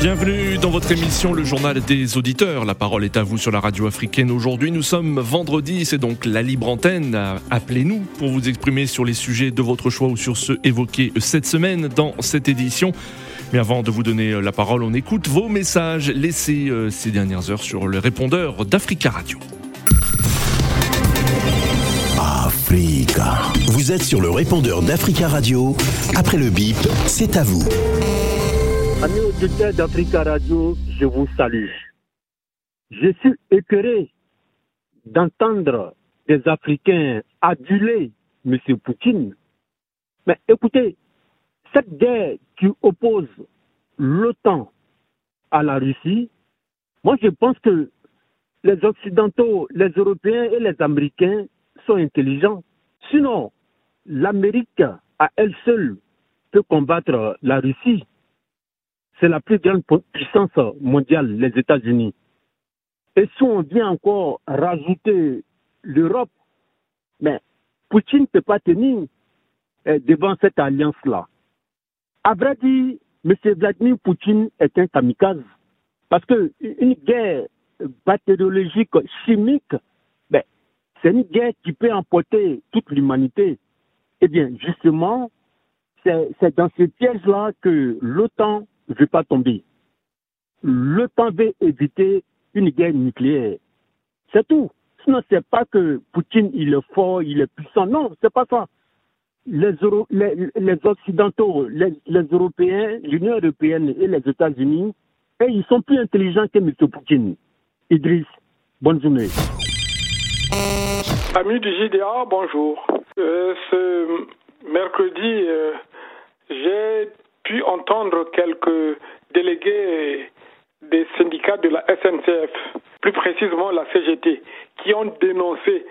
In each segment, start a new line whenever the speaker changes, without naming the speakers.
Bienvenue dans votre émission Le Journal des Auditeurs. La parole est à vous sur la radio africaine. Aujourd'hui, nous sommes vendredi, c'est donc la libre antenne. Appelez-nous pour vous exprimer sur les sujets de votre choix ou sur ceux évoqués cette semaine dans cette édition. Mais avant de vous donner la parole, on écoute vos messages laissés euh, ces dernières heures sur le répondeur d'Africa Radio.
Africa. Vous êtes sur le répondeur d'Africa Radio. Après le bip, c'est à vous.
Amis auditeurs d'Africa Radio, je vous salue. Je suis écœuré d'entendre des Africains aduler M. Poutine. Mais écoutez, cette guerre qui oppose l'OTAN à la Russie, moi je pense que les Occidentaux, les Européens et les Américains sont intelligents. Sinon, l'Amérique à elle seule peut combattre la Russie. C'est la plus grande puissance mondiale, les États-Unis. Et si on vient encore rajouter l'Europe, mais Poutine ne peut pas tenir eh, devant cette alliance-là. À vrai dire, M. Vladimir Poutine est un kamikaze. Parce qu'une guerre bactériologique, chimique, c'est une guerre qui peut emporter toute l'humanité. Eh bien, justement, c'est dans ce piège-là que l'OTAN ne pas tomber. L'OTAN veut éviter une guerre nucléaire. C'est tout. Sinon, c'est pas que Poutine, il est fort, il est puissant. Non, c'est pas ça. Les, les, Occidentaux, les, Européens, l'Union européenne et les États-Unis, ils sont plus intelligents que M. Poutine. Idriss, bonne journée.
Amis du JDA, bonjour. Euh, ce mercredi, euh, j'ai pu entendre quelques délégués des syndicats de la SNCF, plus précisément la CGT, qui ont dénoncé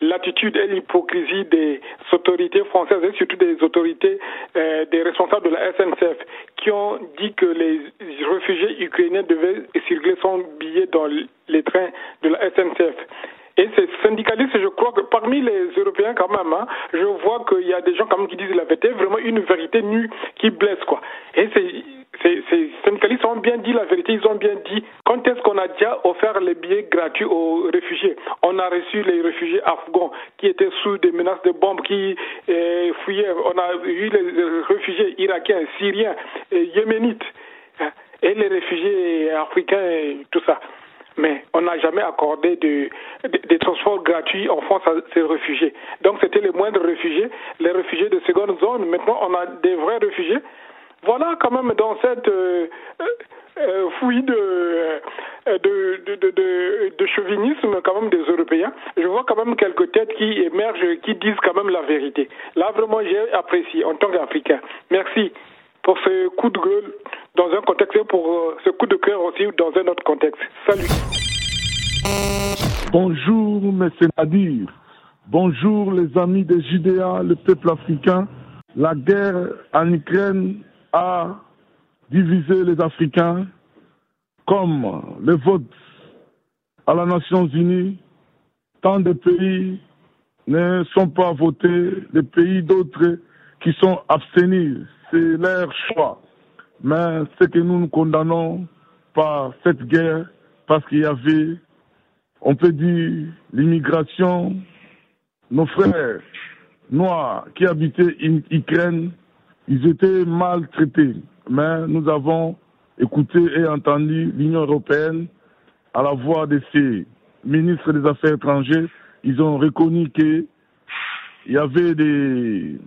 l'attitude et l'hypocrisie des autorités françaises et surtout des autorités euh, des responsables de la SNCF qui ont dit que les réfugiés ukrainiens devaient circuler sans billet dans les trains de la SNCF. Et ces syndicalistes, je crois que parmi les Européens quand même, hein, je vois qu'il y a des gens quand même qui disent la vérité, vraiment une vérité nue qui blesse quoi. Et ces, ces, syndicalistes ont bien dit la vérité, ils ont bien dit quand est-ce qu'on a déjà offert les billets gratuits aux réfugiés On a reçu les réfugiés afghans qui étaient sous des menaces de bombes, qui euh, fuyaient. On a eu les réfugiés irakiens, syriens, yéménites, hein, et les réfugiés africains, et tout ça mais on n'a jamais accordé des transports gratuits en France à ces réfugiés. Donc c'était les moindres réfugiés, les réfugiés de seconde zone. Maintenant, on a des vrais réfugiés. Voilà quand même dans cette euh, euh, fouille de, de, de, de, chauvinisme quand même des Européens, je vois quand même quelques têtes qui émergent, qui disent quand même la vérité. Là, vraiment, j'ai apprécié en tant qu'Africain. Merci pour ce coup de gueule dans un contexte et pour euh, ce coup de cœur aussi dans un autre contexte. Salut.
Bonjour, M. Nadir. Bonjour, les amis des Judéa, le peuple africain. La guerre en Ukraine a divisé les Africains comme le vote à la Nations Unies. Tant de pays ne sont pas votés, les pays d'autres qui sont abstenus c'est leur choix. Mais ce que nous nous condamnons par cette guerre, parce qu'il y avait, on peut dire, l'immigration, nos frères noirs qui habitaient en Ukraine, ils étaient maltraités. Mais nous avons écouté et entendu l'Union européenne à la voix de ses ministres des Affaires étrangères. Ils ont reconnu qu'il y avait des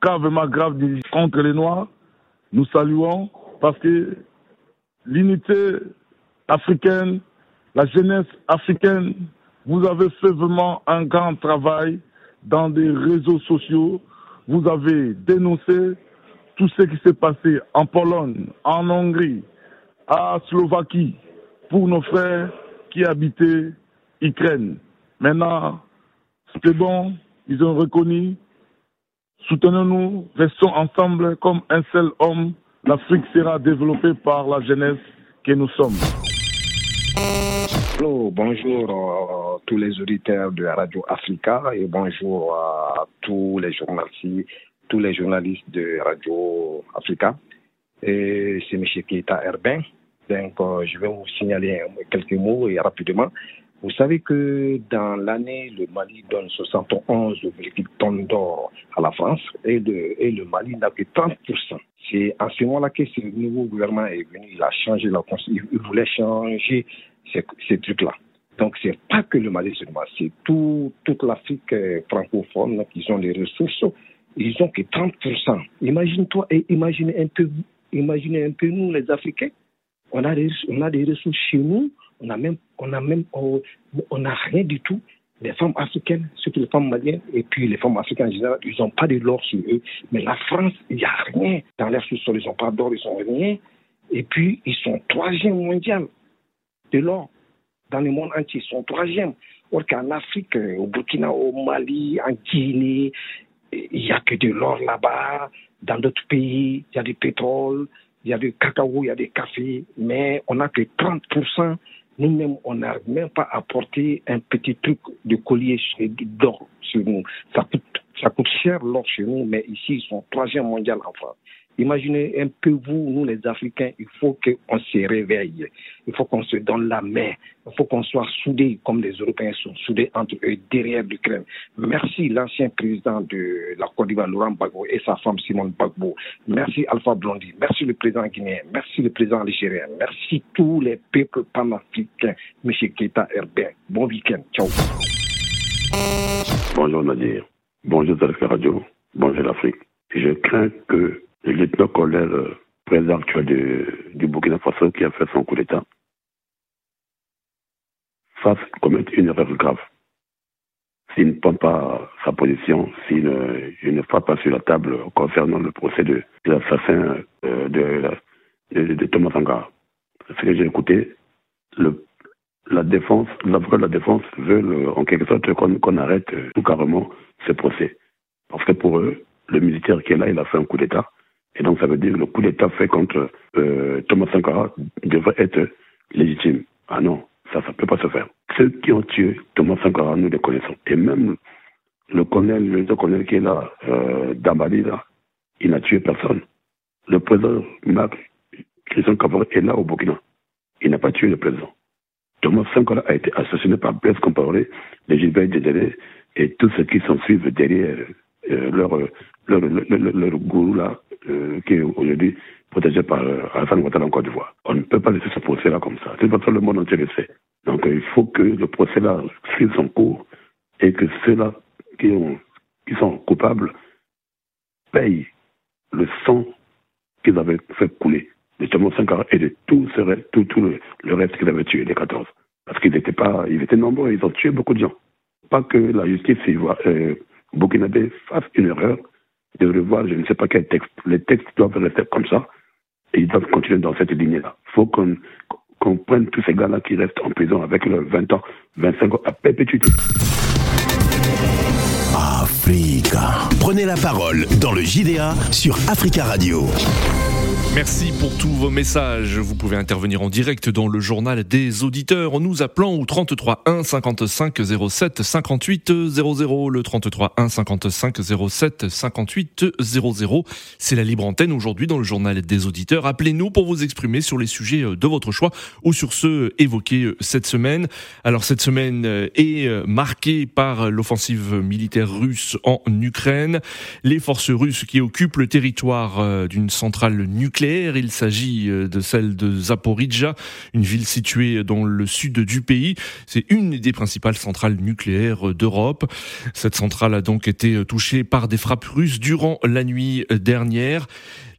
gravement grave contre les Noirs. Nous saluons parce que l'unité africaine, la jeunesse africaine, vous avez fait vraiment un grand travail dans des réseaux sociaux. Vous avez dénoncé tout ce qui s'est passé en Pologne, en Hongrie, à Slovaquie, pour nos frères qui habitaient Ukraine. Maintenant, c'est bon, ils ont reconnu Soutenons-nous, restons ensemble comme un seul homme,
l'Afrique sera développée par la jeunesse que nous sommes.
bonjour à tous les auditeurs de Radio Africa et bonjour à tous les journalistes, tous les journalistes de Radio Africa. Et c'est M. Keita Herbin. Donc, euh, je vais vous signaler quelques mots et rapidement. Vous savez que dans l'année, le Mali donne 71,8 tonnes d'or à la France et, le Mali n'a que 30%. C'est en ce moment-là que ce nouveau gouvernement est venu, il a changé la il voulait changer ces, trucs-là. Donc, c'est pas que le Mali seulement, c'est tout, toute l'Afrique euh, francophone qui ont les ressources. Ils ont que 30%. Imagine-toi et imaginez un peu, imaginez un peu nous, les Africains. On a des ressources chez nous on a même, on a même, on n'a rien du tout. Les femmes africaines, surtout les femmes maliennes, et puis les femmes africaines en général, ils n'ont pas de l'or sur eux. Mais la France, il n'y a rien. Dans leur sous-sol, ils n'ont pas d'or, ils n'ont rien. Et puis, ils sont troisième mondial de l'or. Dans le monde entier, ils sont troisième. Or qu'en Afrique, au Burkina, au Mali, en Guinée, il n'y a que de l'or là-bas. Dans d'autres pays, il y a du pétrole, il y a du cacao, il y a des cafés, mais on n'a que 30% nous-mêmes, on n'a même pas apporté un petit truc de collier d'or sur nous. Ça coûte, ça coûte cher l'or chez nous, mais ici, ils sont troisième mondial en France. Imaginez un peu vous, nous les Africains, il faut qu'on se réveille. Il faut qu'on se donne la main. Il faut qu'on soit soudés comme les Européens sont soudés entre eux derrière l'Ukraine. Merci l'ancien président de la Côte d'Ivoire, Laurent Gbagbo, et sa femme Simone Gbagbo. Merci Alpha Blondy. Merci le président guinéen. Merci le président algérien. Merci tous les peuples panafricains. M. Keita Herbert. Bon week-end. Ciao.
Bonjour Nadir. Bonjour Zalka Radio. Bonjour l'Afrique. Je crains que le lieutenant-colonel euh, président actuel du Burkina Faso qui a fait son coup d'État fasse commettre une erreur grave. S'il ne prend pas sa position, s'il ne, frappe pas sur la table concernant le procès de, l'assassin euh, de, Thomas Sankara. Ce que j'ai écouté, la défense, l'avocat de la défense veut en quelque sorte qu'on arrête tout carrément ce procès. Parce que pour eux, le militaire qui est là, il a fait un coup d'État. Et donc, ça veut dire que le coup d'État fait contre euh, Thomas Sankara devrait être légitime. Ah non, ça, ça ne peut pas se faire. Ceux qui ont tué Thomas Sankara, nous les connaissons. Et même le colonel, le colonel qui est là, euh, Dambali, là, il n'a tué personne. Le président Marc Christian est là au Burkina. Il n'a pas tué le président. Thomas Sankara a été assassiné par Blaise Compaoré, les Gilbert Dédéré et tous ceux qui s'en suivent derrière euh, leur, leur, leur, gourou là, euh, qui est aujourd'hui protégé par euh, Alassane Ouattara en Côte d'Ivoire. On ne peut pas laisser ce procès-là comme ça. C'est pas le monde entier le sait. Donc il faut que le procès-là suive son cours et que ceux-là qui, ont, qui sont coupables payent le sang qu'ils avaient fait couler de Thomas Sankara et de tout, le reste qu'ils avaient tué, les 14. Parce qu'ils étaient pas, ils étaient nombreux, ils ont tué beaucoup de gens. Pas que la justice euh, burkinabé fasse une erreur de revoir je ne sais pas quel texte. Les textes doivent rester comme ça et ils doivent continuer dans cette ligne-là. Il faut qu'on prenne tous ces gars-là qui restent en prison avec leurs 20 ans, 25 ans à perpétuité.
Africa. Prenez la parole dans le JDA sur Africa Radio.
Merci pour tous vos messages. Vous pouvez intervenir en direct dans le journal des auditeurs en nous appelant au 33 1 55 07 58 00. Le 33 1 55 07 58 00. C'est la libre antenne aujourd'hui dans le journal des auditeurs. Appelez-nous pour vous exprimer sur les sujets de votre choix ou sur ceux évoqués cette semaine. Alors cette semaine est marquée par l'offensive militaire russe en Ukraine. Les forces russes qui occupent le territoire d'une centrale nucléaire il s'agit euh, de celle de Zaporizhia, une ville située dans le sud du pays. C'est une des principales centrales nucléaires d'Europe. Cette centrale a donc été touchée par des frappes russes durant la nuit dernière.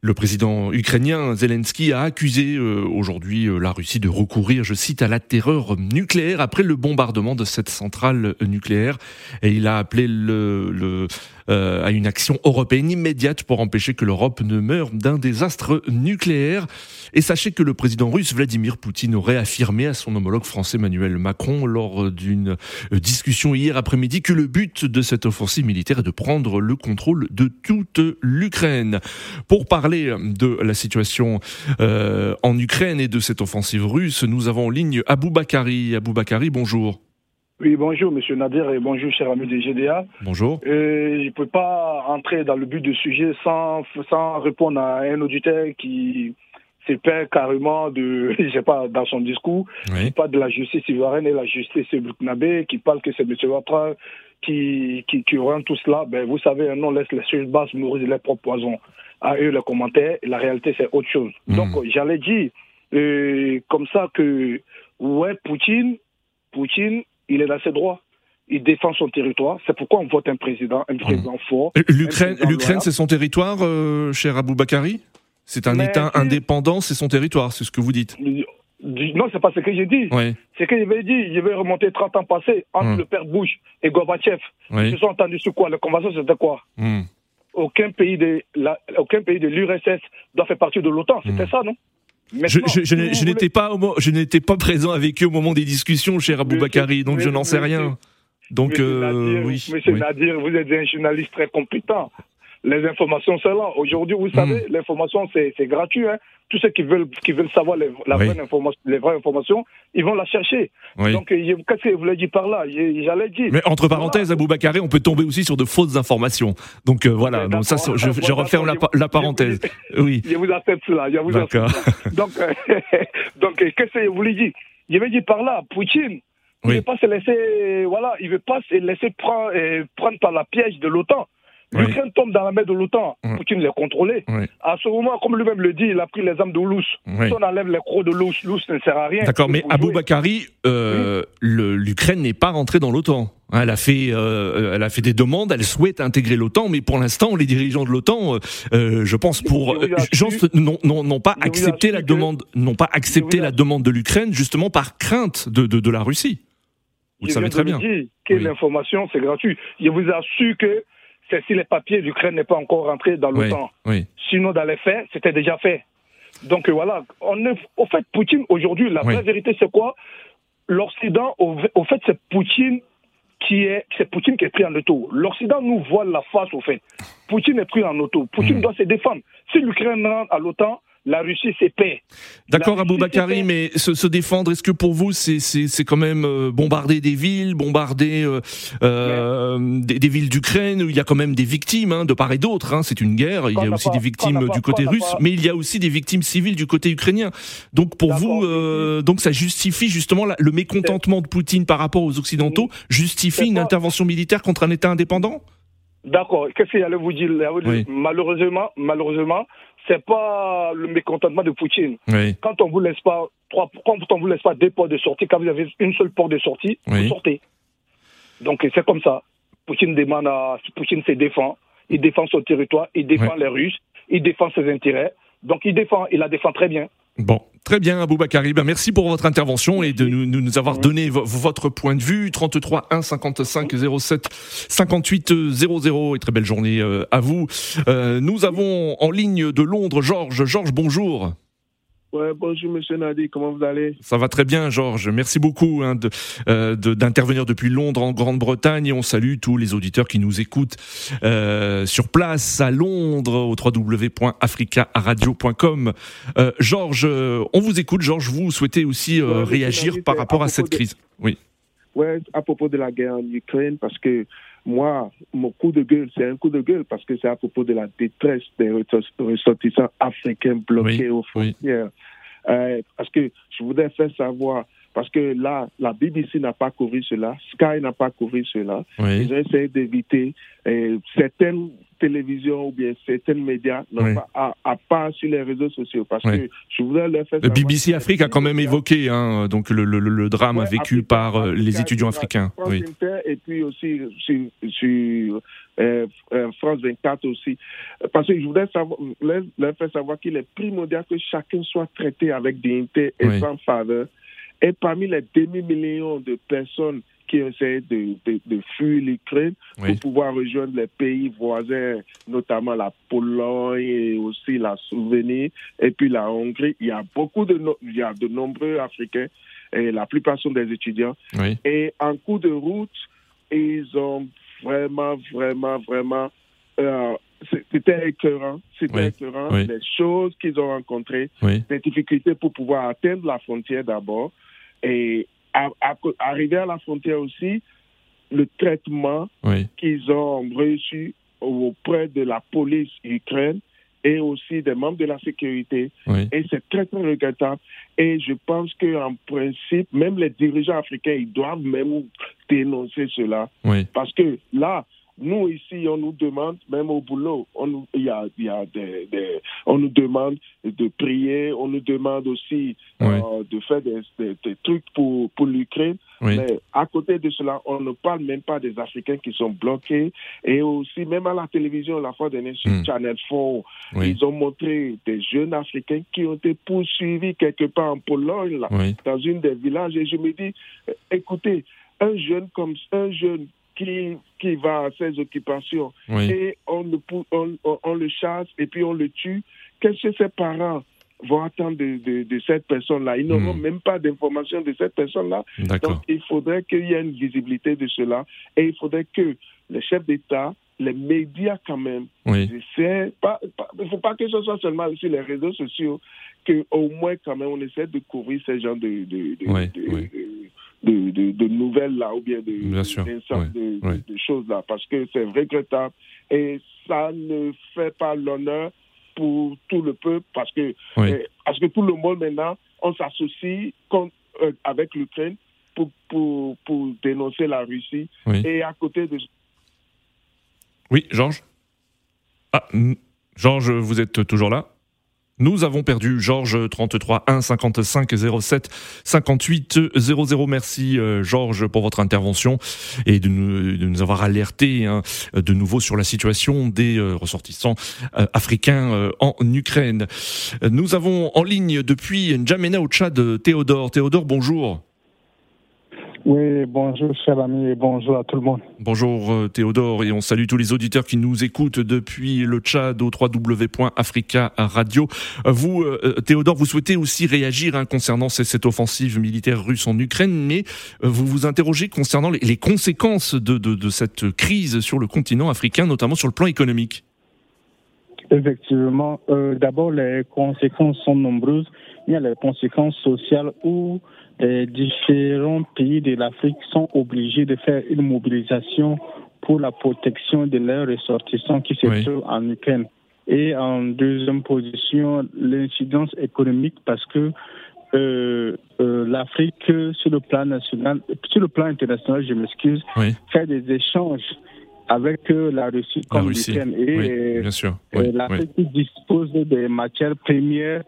Le président ukrainien Zelensky a accusé euh, aujourd'hui euh, la Russie de recourir, je cite, à la terreur nucléaire après le bombardement de cette centrale nucléaire. Et il a appelé le, euh, à une action européenne immédiate pour empêcher que l'Europe ne meure d'un désastre nucléaire. Et sachez que le président russe Vladimir Poutine aurait affirmé à son homologue français Emmanuel Macron lors d'une discussion hier après-midi que le but de cette offensive militaire est de prendre le contrôle de toute l'Ukraine. Pour parler parler de la situation euh, en Ukraine et de cette offensive russe, nous avons en ligne Abou Bakari. Abou Bakari, bonjour.
Oui, bonjour, monsieur Nadir, et bonjour, cher ami des GDA.
Bonjour.
Euh, je ne peux pas entrer dans le but du sujet sans, sans répondre à un auditeur qui s'épère carrément de, je sais pas, dans son discours,
Oui.
parle de la justice ivoirienne et la justice burkinabé, qui parle que c'est M. Ouattara qui, qui, qui rend tout cela. Ben, vous savez, nom laisse les choses basses mourir de leur propre poison. À eux, les commentaires, la réalité, c'est autre chose.
Mhm.
Donc, j'allais dire, euh, comme ça que, ouais, Poutine, Poutine, il est dans ses droits. Il défend son territoire. C'est pourquoi on vote un président, un président fort.
Euh,
un
L'Ukraine, c'est son territoire, euh, cher Abou Bakari C'est un
Mais
État indépendant, c'est son territoire, c'est ce que vous dites.
Non, c'est pas ce que j'ai dit.
Oui,
C'est que j'avais dit, je vais remonter 30 ans passés entre
Hmm.
le père Bush et Gorbatchev. Ils se sont entendus sur quoi? La convention, c'était quoi?
Hmm.
aucun pays, de la, aucun pays de l'URSS doit faire partie de l'OTAN. C'était
Hmm.
ça, non?
Je, je- je je n'étais pas, je n'étais présent avec eux au moment des discussions, cher Abou
Monsieur-
Bakari, donc je n'en sais
monsieur-
rien. Donc,
Monsieur
euh,
Nadir,
oui.
Monsieur
oui.
Nadir, vous êtes un journaliste très compétent. Les informations, c'est là. Aujourd'hui, vous savez,
Hmm.
l'information, c'est gratuit. Hein. Tous ceux qui veulent, qui veulent savoir les, la
Oui.
vraie information, les vraies informations, ils vont la chercher.
Oui.
Donc, euh, qu'est-ce que je voulais dire par là? J'allais dire.
Mais entre parenthèses, Abou Bakari, on peut tomber aussi sur de fausses informations. Donc euh, voilà, donc ça, je, referme la, la parenthèse. Oui,
Je vous accepte cela. Je vous accepte. Donc, euh, donc qu'est-ce que je voulais dire? Je vais dire par là, Poutine, il
Oui.
ne veut pas se laisser, voilà, il veut pas se laisser prendre, euh, prendre par la piège de l'OTAN.
Oui.
L'Ukraine tombe dans la main de l'OTAN.
Mm.
Poutine l'a contrôlé.
Oui.
À ce moment, comme lui-même le dit, il a pris les armes de Lous.
Oui.
Si on enlève les crocs de Lous, Lous ne sert à rien.
d'accord. Mais Abou. Bakari, euh, l'Ukraine n'est pas rentrée dans l'OTAN. Hein, Elle a fait, euh, elle a fait des demandes. Elle souhaite intégrer l'OTAN, mais pour l'instant, les dirigeants de l'OTAN, euh, euh, je pense, pour euh, n'ont pas accepté la demande, n'ont pas accepté la demande de l'Ukraine, justement par crainte de, de, de la Russie. Vous le savez très bien.
dire que
Oui.
l'information, c'est gratuit. Je vous assure que c'est si les papiers d'Ukraine n'est pas encore rentré dans l'OTAN.
oui.
Sinon, dans les faits, c'était déjà fait. Donc euh, voilà, on est, au fait, Poutine, aujourd'hui, la
Oui.
vraie vérité, c'est quoi? L'Occident, au, au fait, c'est Poutine qui est, c'est Poutine qui est pris en auto. L'Occident nous voit la face, au fait. Poutine est pris en auto. Poutine
Hmm.
doit se défendre. Si l'Ukraine rentre à l'OTAN, la Russie, c'est paix.
D'accord,
La
Abou
Russie,
Bakari,
c'est-
mais se, se défendre, est-ce que pour vous, c'est c'est- c'est quand même euh, bombarder des villes, bombarder euh, euh, des, des villes d'Ukraine, où il y a quand même des victimes hein, de part et d'autre. hein, c'est une guerre, il y a aussi
pas-
des victimes du côté russe,
pas-
mais il y a aussi des victimes civiles du côté ukrainien. Donc pour vous, euh, donc ça justifie justement la- le mécontentement de Poutine par rapport aux Occidentaux, justifie une intervention militaire contre un État indépendant?
D'accord. Qu'est-ce qu'il allait vous dire
Oui.
Malheureusement, malheureusement, c'est pas le mécontentement de Poutine.
Oui,
Quand on vous laisse pas trois, quand on vous laisse pas deux portes de sortie, quand vous avez une seule porte de sortie,
Oui.
vous sortez. Donc c'est comme ça. Poutine demande à Poutine se défend. Il défend son territoire, il défend les Russes, il défend ses intérêts. Donc il défend, il la défend très bien.
Bon, très bien, Abou Bakari. Ben, merci pour votre intervention et de nous, nous- nous avoir donné vo- votre point de vue. 33 1 55 07 58 00 et très belle journée euh, à vous. Euh, nous avons en ligne de Londres Georges. Georges, bonjour.
Ouais, bonjour Monsieur Nadi, comment vous allez?
Ça va très bien, Georges. Merci beaucoup hein, de, euh, de- d'intervenir depuis Londres en Grande-Bretagne. Et on salue tous les auditeurs qui nous écoutent euh, sur place à Londres au www.africaradio.com. Euh, Georges, euh, on vous écoute. Georges, vous souhaitez aussi
Ouais,
réagir
Nadi,
par rapport
à
à cette
de-
crise. Oui.
Ouais, à propos de la guerre en Ukraine, parce que moi, mon coup de gueule, c'est un coup de gueule parce que c'est à propos de la détresse des ressortissants africains bloqués
Oui,
aux frontières. Euh, parce que je voudrais faire savoir, parce que là, la BBC n'a pas couvert cela, Sky n'a pas couvert cela.
Oui.
Ils ont essayé d'éviter euh, certaines télévisions ou bien certains médias, non
Oui.
pas, à, à part sur les réseaux sociaux, parce
Oui.
que je voudrais leur faire
Le
savoir
BBC
que
Afrique a quand même évoqué hein, donc le, le- le drame
Ouais,
vécu par euh, les étudiants
Africa-
africains. Oui.
Et puis aussi sur, sur euh, euh, France 24 aussi. Parce que je voudrais savoir, leur, leur faire savoir qu'il est primordial que chacun soit traité avec dignité et sans faveur. Et parmi les demi-millions de personnes qui essaient de, de, de fuir l'Ukraine
Oui.
pour pouvoir rejoindre les pays voisins, notamment la Pologne et aussi la Slovénie et puis la Hongrie. Il y a beaucoup de, no- il y a de nombreux Africains et la plupart sont des étudiants.
Oui.
Et en cours de route, ils ont vraiment, vraiment, vraiment euh, c'était écœurant. C'était écœurant. Les choses qu'ils ont rencontrées, les difficultés pour pouvoir atteindre la frontière d'abord. Et arriver à la frontière aussi, le traitement qu'ils ont reçu auprès de la police ukraine et aussi des membres de la sécurité. Et c'est très, très regrettable. Et je pense qu'en principe, même les dirigeants africains, ils doivent même dénoncer cela. Parce que là, nous, ici, on nous demande, même au boulot, on nous, y a, y a des, on nous demande de prier, on nous demande aussi euh, de faire des, des, trucs pour, pour l'Ukraine. Mais à côté de cela, on ne parle même pas des Africains qui sont bloqués. Et aussi, même à la télévision, la fois dernière sur hmm. Channel 4, ils ont montré des jeunes Africains qui ont été poursuivis quelque part en Pologne, là, dans une des villages. Et je me dis, euh, écoutez, un jeune comme un jeune qui, qui va à ses occupations et on le, on, on, le chasse et puis on le tue, qu'est-ce que ses parents vont attendre de, de, cette personne-là? Ils n'auront hmm. même pas d'informations de cette personne-là. Donc il faudrait qu'il y ait une visibilité de cela et il faudrait que les chefs d'État, les médias quand même, oui. pas, il ne faut pas que ce soit seulement sur les réseaux sociaux, qu'au moins quand même on essaie de couvrir ces gens de, de, de de, de, nouvelles là ou bien de, de, choses là. Parce que c'est regrettable et ça ne fait pas l'honneur pour tout le peuple parce que eh, parce que tout le monde maintenant on s'associe euh, avec l'Ukraine pour, pour, pour dénoncer la Russie. Et à côté de
oui Georges? Ah, Georges vous êtes toujours là? Nous avons perdu Georges 33 1 55 07 58 00. Merci euh, Georges pour votre intervention et de nous, avoir alerté hein, de nouveau sur la situation des euh, ressortissants euh, africains en Ukraine. Nous avons en ligne depuis N'Djamena au Tchad Théodore. Théodore, bonjour.
Oui, bonjour cher ami et bonjour à tout le monde.
Bonjour euh, Théodore et on salue tous les auditeurs qui nous écoutent depuis le Tchad au www.africa radio. Euh, vous, euh, Théodore, vous souhaitez aussi réagir hein, concernant cette offensive militaire russe en Ukraine, mais vous vous interrogez concernant les, conséquences de, de, cette crise sur le continent africain, notamment sur le plan économique.
Effectivement, d'abord les conséquences sont nombreuses. Il y a les conséquences sociales où les différents pays de l'Afrique sont obligés de faire une mobilisation pour la protection de leurs ressortissants qui se trouvent en Ukraine. Et en deuxième position, l'incidence économique parce que euh, euh, l'Afrique, sur le plan national, sur le plan international, je m'excuse, fait des échanges avec euh, la Russie comme l'Ukraine.
Et sûr.
l'Afrique dispose des matières premières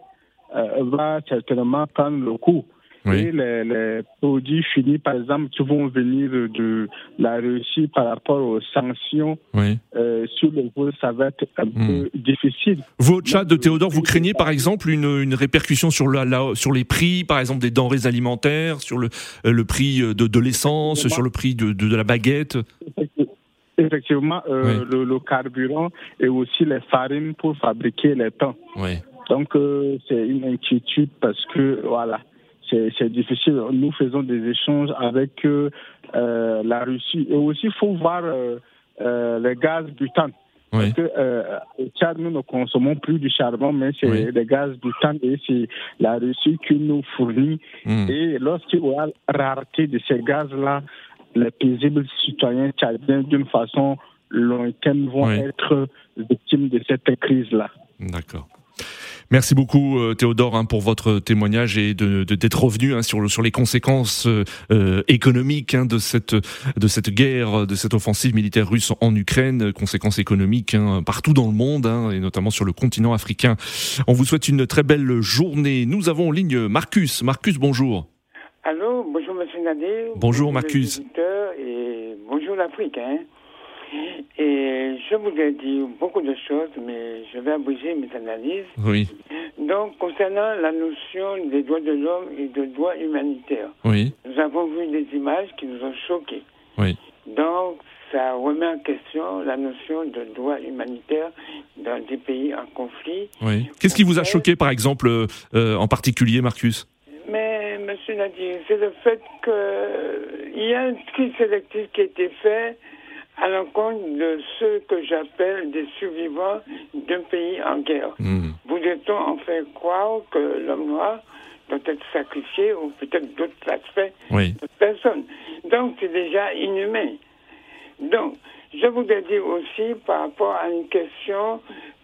va certainement prendre le coup. Et les, produits finis, par exemple, qui vont venir de la Russie par rapport aux sanctions euh, sur le vol, ça va être un hmm. peu difficile.
Vous, au Tchad, de Théodore, vous craignez par exemple une, une répercussion sur, la, sur les prix, par exemple des denrées alimentaires, sur le, euh, le prix de, de l'essence, sur le prix de, de, la baguette?
Effectivement, euh, le, carburant et aussi les farines pour fabriquer les pains. Donc, c'est une inquiétude parce que, voilà, c'est difficile. Nous faisons des échanges avec euh, euh, la Russie. Et aussi, il faut voir euh, euh, les gaz butane. Parce que au Tchad, nous ne consommons plus du charbon, mais c'est oui. les gaz butane et c'est la Russie qui nous fournit. Hmm. Et lorsqu'il y aura rareté de ces gaz-là, les paisibles citoyens tchadiens, d'une façon lointaine, vont être victimes de cette crise-là.
D'accord. Merci beaucoup euh, Théodore hein, pour votre témoignage et de, d'être revenu hein, sur, sur les conséquences euh, économiques hein, de cette de cette guerre, de cette offensive militaire russe en Ukraine, conséquences économiques partout dans le monde et notamment sur le continent africain. On vous souhaite une très belle journée. Nous avons en ligne Marcus. Marcus, bonjour.
Allô, bonjour Monsieur Nadir.
Bonjour, Marcus.
Et bonjour l'Afrique. Et je voudrais dire beaucoup de choses, mais je vais abréger mes analyses.
Oui.
Donc, concernant la notion des droits de l'homme et de droits humanitaires,
oui.
nous avons vu des images qui nous ont choqués.
Oui.
Donc, ça remet en question la notion de droits humanitaires dans des pays en conflit.
Oui. Qu'est-ce qui vous a choqué, par exemple, euh, en particulier, Marcus?
Mais, Monsieur Nadir, c'est le fait qu'il y a un tri sélectif qui a été fait à l'encontre de ceux que j'appelle des survivants d'un pays en guerre. Hmm. Voudrait-on en faire croire que l'homme noir doit être sacrifié ou peut-être d'autres aspects de personnes. Donc c'est déjà inhumain. Donc, je voudrais dire aussi par rapport à une question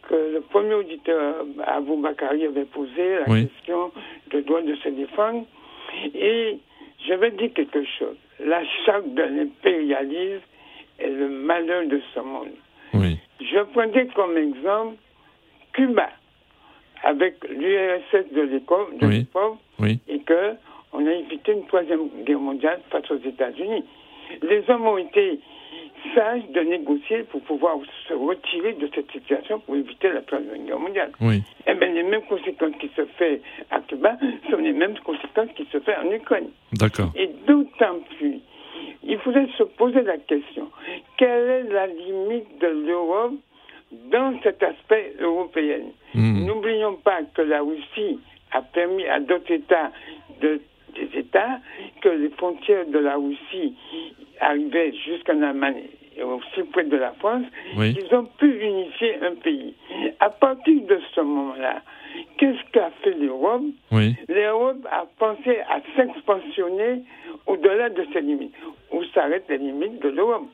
que le premier auditeur, Abou Bakari, avait posée, la question du droit de se défendre. Et je vais dire quelque chose. La charte de l'impérialisme est le malheur de ce monde. Je prendrai comme exemple Cuba, avec l'URSS de l'époque, et que on a évité une troisième guerre mondiale face aux États-Unis. Les hommes ont été sages de négocier pour pouvoir se retirer de cette situation pour éviter la troisième guerre mondiale. Oui. Eh bien, les mêmes conséquences qui se font à Cuba sont les mêmes conséquences qui se font en Ukraine.
D'accord.
Et d'autant plus, il faudrait se poser la question quelle est la limite de l'Europe dans cet aspect européen hmm. N'oublions pas que la Russie a permis à d'autres États de des États, que les frontières de la Russie arrivaient jusqu'en Allemagne et aussi près de la France, ils ont pu unifier un pays. À partir de ce moment-là, qu'est-ce qu'a fait l'Europe L'Europe a pensé à s'expansionner au-delà de ses limites. Où s'arrêtent les limites de l'Europe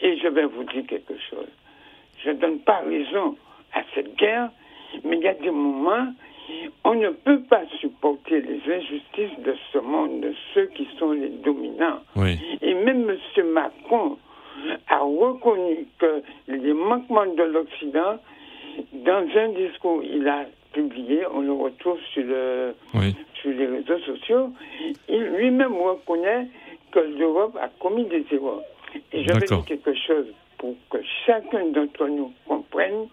Et je vais vous dire quelque chose. Je ne donne pas raison à cette guerre, mais il y a des moments on ne peut pas supporter les injustices de ce monde, de ceux qui sont les dominants. Et même M. Macron a reconnu que les manquements de l'Occident, dans un discours il a publié, on le retrouve sur, le, sur les réseaux sociaux, il lui-même reconnaît que l'Europe a commis des erreurs. Et je vais dire quelque chose pour que chacun d'entre nous comprenne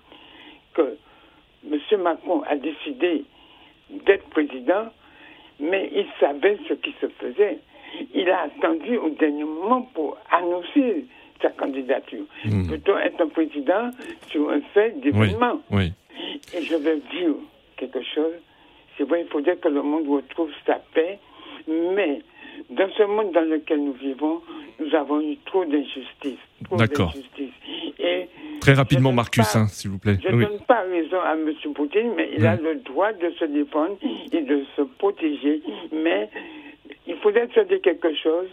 que M. Macron a décidé d'être président, mais il savait ce qui se faisait. Il a attendu au dernier moment pour annoncer sa candidature. Hmm. Peut-on être un président sur un fait d'événement?
oui,
Et je vais dire quelque chose. C'est vrai, il faudrait que le monde retrouve sa paix, mais dans ce monde dans lequel nous vivons, nous avons eu trop d'injustice.
D'accord. Très rapidement, Marcus, hein, s'il vous plaît.
Je ne donne pas raison à M. Poutine, mais il a le droit de se défendre et de se protéger. Mais il faudrait se dire quelque chose.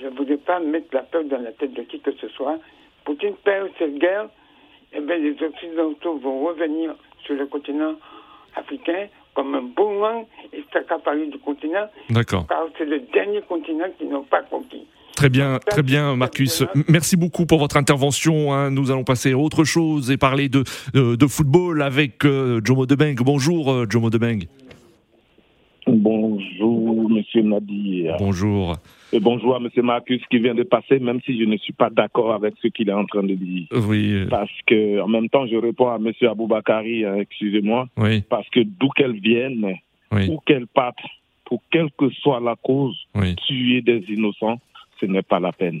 Je ne voudrais pas mettre la peur dans la tête de qui que ce soit. Poutine perd cette guerre, et eh bien les Occidentaux vont revenir sur le continent africain comme un boomerang et s'accaparer du continent.
D'accord.
Car c'est le dernier continent qu'ils n'ont pas conquis.
Très bien, très bien, Marcus. Merci beaucoup pour votre intervention. Hein. Nous allons passer à autre chose et parler de, de, football avec euh, Jomo Debeng. Bonjour, euh, Jomo Debeng.
Bonjour, Monsieur Nadir.
Bonjour.
Et bonjour à Monsieur Marcus qui vient de passer, même si je ne suis pas d'accord avec ce qu'il est en train de dire.
Oui.
Parce que, en même temps, je réponds à Monsieur Aboubakari, hein, excusez-moi.
Oui.
Parce que d'où qu'elle vienne, où qu'elle parte, pour quelle que soit la cause, tuer des innocents, ce n'est pas la peine.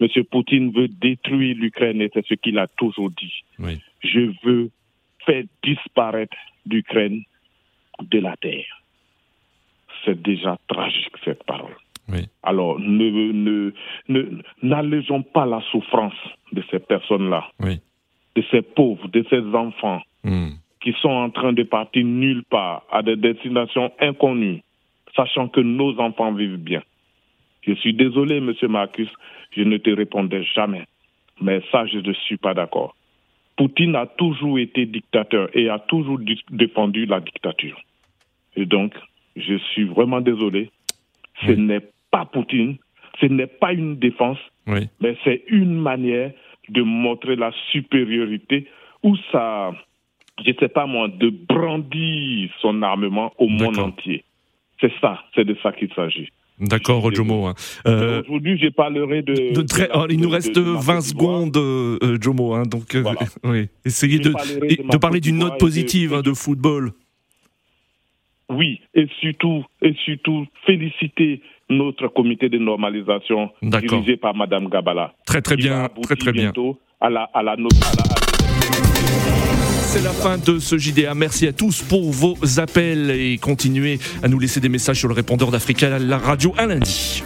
Monsieur Poutine veut détruire l'Ukraine et c'est ce qu'il a toujours dit. Je veux faire disparaître l'Ukraine de la terre. C'est déjà tragique cette parole. Alors, ne, n'allégeons pas la souffrance de ces personnes-là, de ces pauvres, de ces enfants hmm. qui sont en train de partir nulle part à des destinations inconnues, sachant que nos enfants vivent bien. Je suis désolé, Monsieur Marcus, je ne te répondrai jamais. Mais ça, je ne suis pas d'accord. Poutine a toujours été dictateur et a toujours défendu la dictature. Et donc, je suis vraiment désolé. Ce n'est pas Poutine, ce n'est pas une défense, mais c'est une manière de montrer la supériorité ou ça, je ne sais pas moi, de brandir son armement au monde entier. C'est ça, c'est de ça qu'il s'agit.
D'accord, Jomo.
Hein. Euh, Aujourd'hui, j'ai parlerai de.
de, très, il nous reste 20 secondes, euh, Jomo. Hein, donc, euh, oui. essayez de, de, parler d'une note positive hein, de, football.
Oui, et surtout, et surtout, féliciter notre comité de normalisation dirigé par Madame Gabala.
Très très bien, très très bien.
À la, à la, à la
c'est la fin de ce JDA. Merci à tous pour vos appels et continuez à nous laisser des messages sur le répondeur d'Africa, la radio, un lundi.